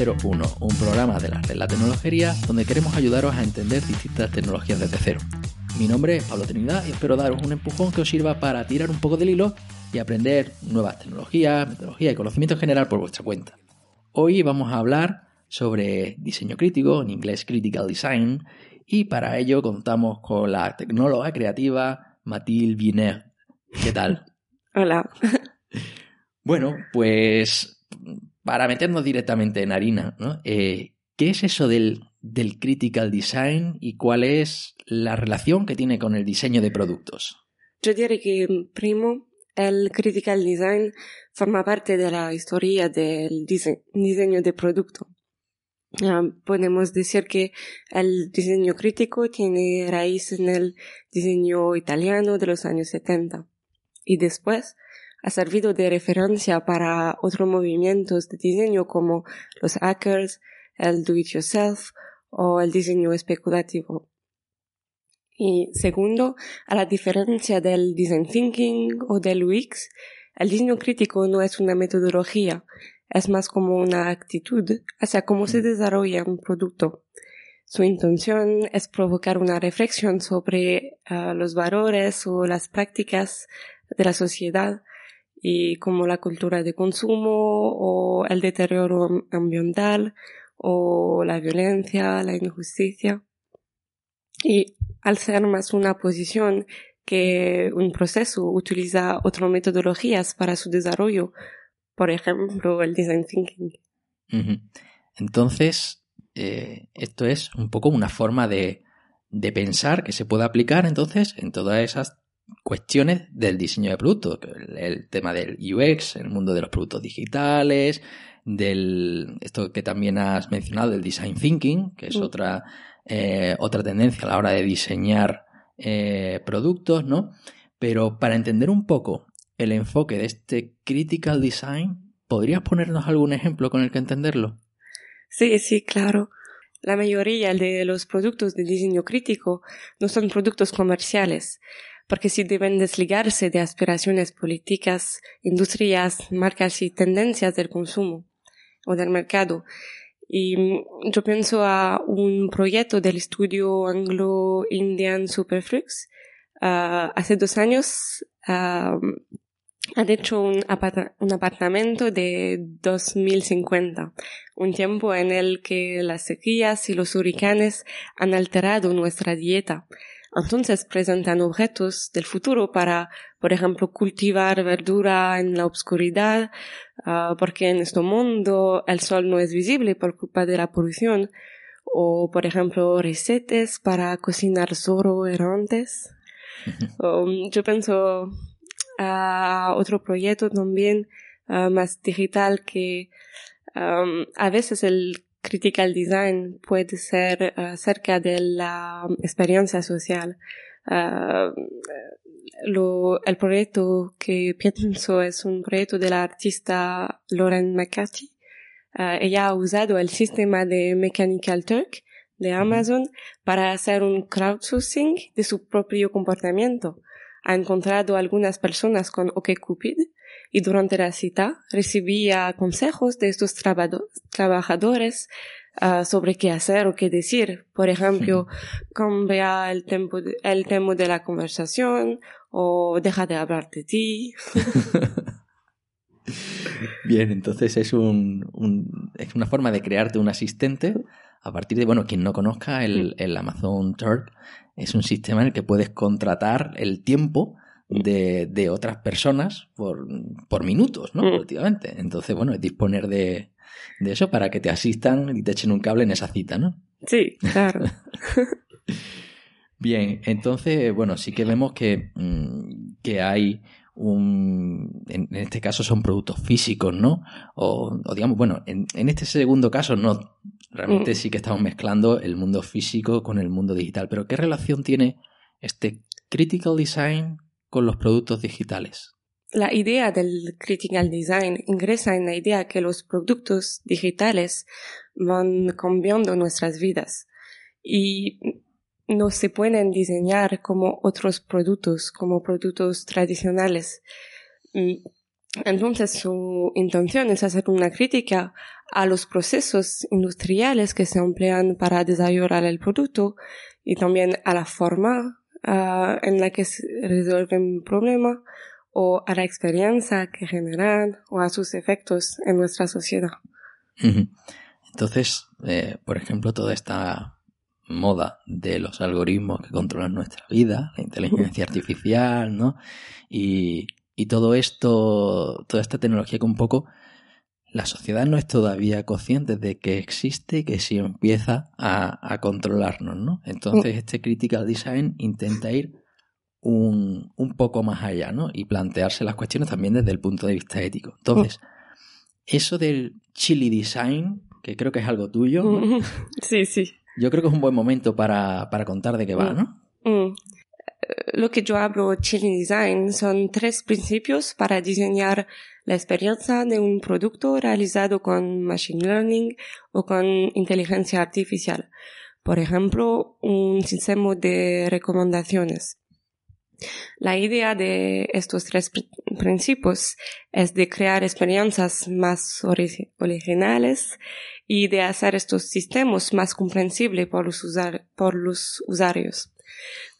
Bienvenidos a 101, un programa de la red La Tecnología donde queremos ayudaros a entender distintas tecnologías desde cero. Mi nombre es Pablo Trinidad y espero daros un empujón que os sirva para tirar un poco del hilo y aprender nuevas tecnologías, metodología y conocimiento general por vuestra cuenta. Hoy vamos a hablar sobre diseño crítico, en inglés Critical Design, y para ello contamos con la tecnóloga creativa Mathilde Viner. ¿Qué tal? Hola. Bueno, pues para meternos directamente en harina, ¿no? Eh, ¿qué es eso del, del critical design y cuál es la relación que tiene con el diseño de productos? Yo diría que, primo, el critical design forma parte de la historia del diseño de producto. Ah, podemos decir que el diseño crítico tiene raíz en el diseño italiano de los años 70 y después ha servido de referencia para otros movimientos de diseño como los hackers, el do-it-yourself o el diseño especulativo. Y segundo, a la diferencia del design thinking o del UX, el diseño crítico no es una metodología, es más como una actitud hacia cómo se desarrolla un producto. Su intención es provocar una reflexión sobre ah, los valores o las prácticas de la sociedad y como la cultura de consumo o el deterioro ambiental o la violencia, la injusticia. Y al ser más una posición que un proceso utiliza otras metodologías para su desarrollo, por ejemplo, el design thinking. Entonces, eh, esto es un poco una forma de, de pensar que se puede aplicar entonces en todas esas cuestiones del diseño de productos, el, tema del UX, el mundo de los productos digitales, del esto que también has mencionado, del design thinking, que es otra, eh, otra tendencia a la hora de diseñar eh, productos, ¿no? Pero para entender un poco el enfoque de este critical design, ¿podrías ponernos algún ejemplo con el que entenderlo? Sí, sí, claro. La mayoría de los productos de diseño crítico no son productos comerciales, porque sí deben desligarse de aspiraciones políticas, industrias, marcas y tendencias del consumo o del mercado. Y mm, yo pienso a un proyecto del estudio Anglo-Indian Superflux. Uh, hace dos años uh, han hecho un, un, apartamento de 2050, un tiempo en el que las sequías y los huracanes han alterado nuestra dieta entonces presentan objetos del futuro para, por ejemplo, cultivar verdura en la oscuridad, ah, porque en este mundo el sol no es visible por culpa de la polución, o, por ejemplo, recetas para cocinar solo errantes. Um, yo pienso a otro proyecto también ah, más digital que um, a veces el critical design puede ser uh, cerca de la experiencia social. Uh, lo, el proyecto que pienso es un proyecto de la artista Lauren McCarthy. Uh, ella ha usado el sistema de Mechanical Turk de Amazon para hacer un crowdsourcing de su propio comportamiento. Ha encontrado algunas personas con OkCupid y durante la cita recibía consejos de estos trabajadores uh, sobre qué hacer o qué decir. Por ejemplo, cambia el, tempo el tema de la conversación o deja de hablar de ti. Bien, entonces es, un, un, es una forma de crearte un asistente a partir de, bueno, quien no conozca el, el Amazon Turk, es un sistema en el que puedes contratar el tiempo de, de otras personas por, por minutos, ¿no? Prácticamente. Entonces, bueno, es disponer de, de eso para que te asistan y te echen un cable en esa cita, ¿no? Sí, claro. Bien, entonces, bueno, sí que vemos que, mm, que hay un, en, este caso son productos físicos, ¿no? O, o digamos, bueno, en, en, este segundo caso no, realmente mm. sí que estamos mezclando el mundo físico con el mundo digital, pero ¿qué relación tiene este critical design con los productos digitales? La idea del critical design ingresa en la idea que los productos digitales van cambiando nuestras vidas y no se pueden diseñar como otros productos, como productos tradicionales. Mm, entonces su intención es hacer una crítica a los procesos industriales que se emplean para desarrollar el producto y también a la forma ah, en la que se resuelve un problema o a la experiencia que generan o a sus efectos en nuestra sociedad. Entonces, eh, por ejemplo, toda esta moda de los algoritmos que controlan nuestra vida, la inteligencia artificial, ¿no? Y, y todo esto, toda esta tecnología que un poco la sociedad no es todavía consciente de que existe y que sí empieza a, a controlarnos, ¿no? Entonces este critical design intenta ir un, un, poco más allá, ¿no? Y plantearse las cuestiones también desde el punto de vista ético. Entonces, eso del chili design, que creo que es algo tuyo. Sí, sí. Yo creo que es un buen momento para, para contar de qué va, ¿no? Mm. Lo que yo hablo chili design son tres principios para diseñar la experiencia de un producto realizado con machine learning o con inteligencia artificial. Por ejemplo, un sistema de recomendaciones. La idea de estos tres principios es de crear experiencias más originales y de hacer estos sistemas más comprensibles por los, por los usuarios.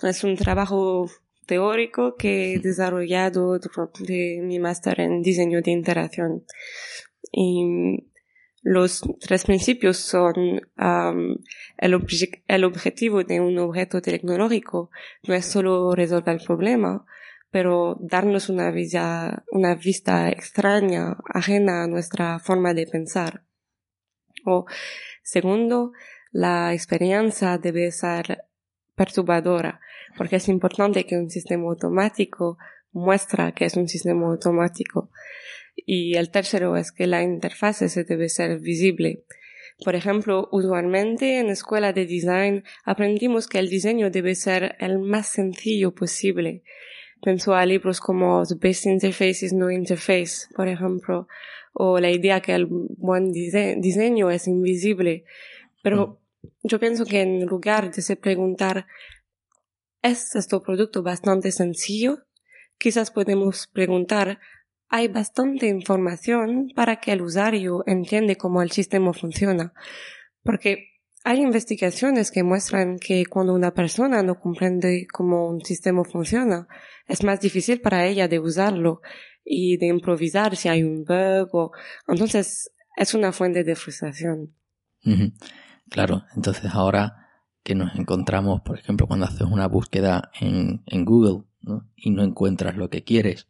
Es un trabajo teórico que he desarrollado de mi máster en diseño de interacción. Y los tres principios son el, el, objetivo de un objeto tecnológico no es solo resolver el problema, pero darnos una, vista, una vista extraña, ajena a nuestra forma de pensar. O segundo, la experiencia debe ser perturbadora, porque es importante que un sistema automático muestra que es un sistema automático. Y el tercero es que la interfase se debe ser visible. Por ejemplo, usualmente en escuela de design aprendimos que el diseño debe ser el más sencillo posible. Pensó a libros como The Best Interface is No Interface, por ejemplo, o la idea que el buen diseño es invisible. Pero yo pienso que en lugar de se preguntar ¿Es este producto bastante sencillo? Quizás podemos preguntar, ¿hay bastante información para que el usuario entiende cómo el sistema funciona? Porque hay investigaciones que muestran que cuando una persona no comprende cómo un sistema funciona, es más difícil para ella de usarlo y de improvisar si hay un bug o entonces es una fuente de frustración. Claro, entonces ahora que nos encontramos, por ejemplo, cuando haces una búsqueda en, en Google y no encuentras lo que quieres.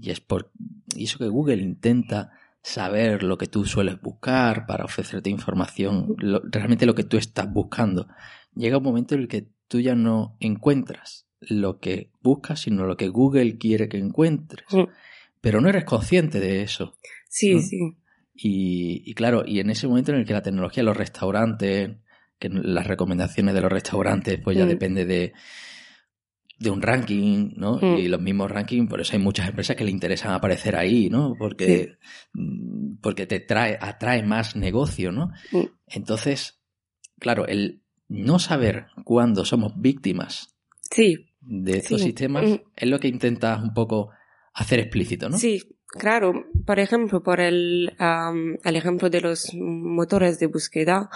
Y es por y eso que Google intenta saber lo que tú sueles buscar para ofrecerte información, realmente lo que tú estás buscando. Llega un momento en el que tú ya no encuentras lo que buscas, sino lo que Google quiere que encuentres. Pero no eres consciente de eso. Sí, sí. Y, y, claro, y en ese momento en el que la tecnología, los restaurantes, que las recomendaciones de los restaurantes pues ya mm. depende de, de un ranking, ¿no? Mm. Y los mismos rankings, por eso hay muchas empresas que le interesan aparecer ahí, ¿no? Porque, mm, porque te trae, atrae más negocio, ¿no? Entonces, claro, el no saber cuándo somos víctimas sí. de estos sistemas es lo que intentas un poco hacer explícito, ¿no? Sí, claro. Por ejemplo, por el, el ejemplo de los motores de búsqueda,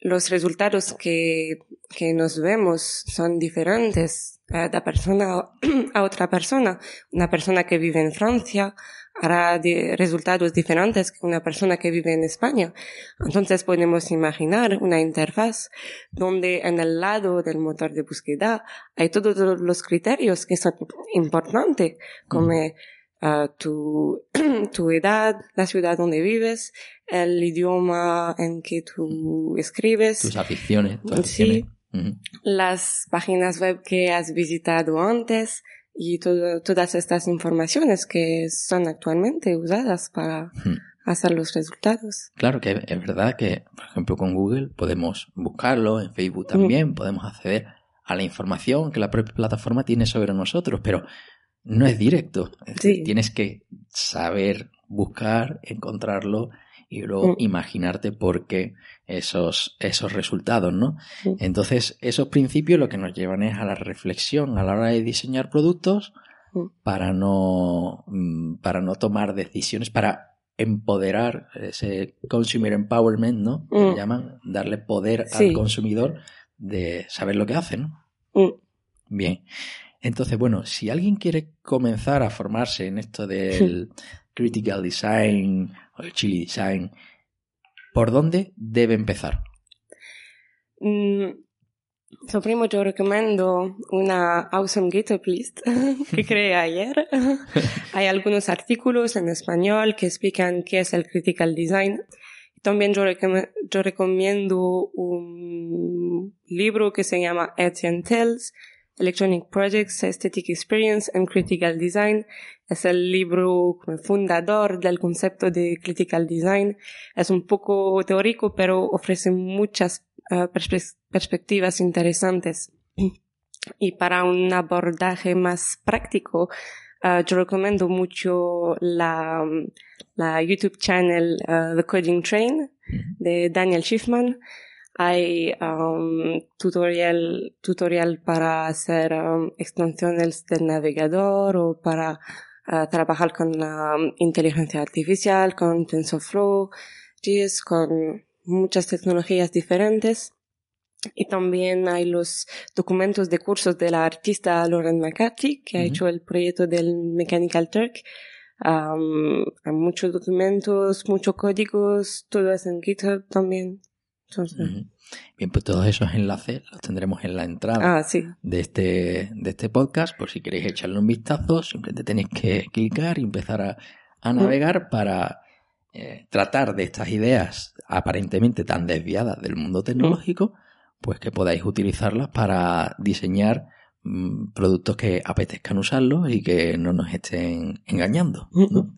los resultados que, que nos vemos son diferentes de persona a otra persona. Una persona que vive en Francia hará resultados diferentes que una persona que vive en España. Entonces podemos imaginar una interfaz donde en el lado del motor de búsqueda hay todos los criterios que son importantes, como tu, tu edad, la ciudad donde vives, el idioma en que tú escribes. Tus aficiones. sí. Las páginas web que has visitado antes y todas estas informaciones que son actualmente usadas para hacer los resultados. Claro que es verdad que, por ejemplo, con Google podemos buscarlo, en Facebook también podemos acceder a la información que la propia plataforma tiene sobre nosotros, pero no es directo. Tienes que saber buscar, encontrarlo y luego mm. imaginarte por qué esos, esos resultados, ¿no? Entonces, esos principios lo que nos llevan es a la reflexión a la hora de diseñar productos mm. para no, mm, para no tomar decisiones, para empoderar, ese consumer empowerment, ¿no? Que Mm. llaman, darle poder Sí. al consumidor de saber lo que hace, ¿no? Mm. Bien. Entonces, bueno, si alguien quiere comenzar a formarse en esto del critical design o el chili design, ¿por dónde debe empezar? Mm, so, primo yo recomiendo una awesome GitHub list que creé ayer. Hay algunos artículos en español que explican qué es el critical design. También yo, recom- yo recomiendo un libro que se llama Etienne Tells, Electronic Projects, Aesthetic Experience and Critical Design. Es el libro fundador del concepto de critical design. Es un poco teórico, pero ofrece muchas perspe- perspectivas interesantes. Y para un abordaje más práctico, eh, yo recomiendo mucho la, la YouTube channel eh, The Coding Train de Daniel Schiffman. Hay um, tutorial, tutorial para hacer um, extensiones del navegador o para uh, trabajar con la um, inteligencia artificial, con TensorFlow, GIS, con muchas tecnologías diferentes. Y también hay los documentos de cursos de la artista Lauren McCarthy, que ha hecho el proyecto del Mechanical Turk. Um, hay muchos documentos, muchos códigos, todo es en GitHub también. Entonces. Bien, pues todos esos enlaces los tendremos en la entrada Ah, sí. de, este, de este podcast, por si queréis echarle un vistazo, simplemente tenéis que clicar y empezar a, a navegar para eh, tratar de estas ideas aparentemente tan desviadas del mundo tecnológico, pues que podáis utilizarlas para diseñar mm, productos que apetezcan usarlos y que no nos estén engañando. ¿no?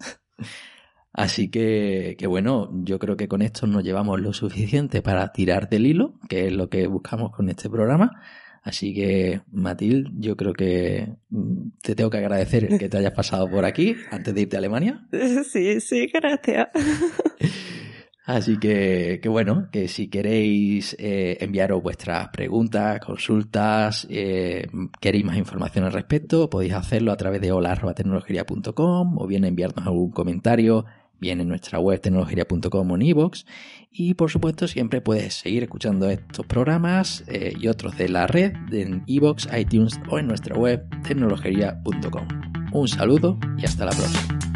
Así que, que bueno, yo creo que con esto nos llevamos lo suficiente para tirar del hilo, que es lo que buscamos con este programa. Así que, Matil, yo creo que mm, te tengo que agradecer el que te hayas pasado por aquí antes de irte a Alemania. Sí, sí, gracias. Así que, que bueno, que si queréis eh, enviaros vuestras preguntas, consultas, eh, queréis más información al respecto, podéis hacerlo a través de hola.tecnologería.com o bien enviarnos algún comentario, bien en nuestra web tecnologería.com o en iVoox. Y por supuesto, siempre puedes seguir escuchando estos programas eh, y otros de la red en iVoox, iTunes o en nuestra web tecnologería.com. Un saludo y hasta la próxima.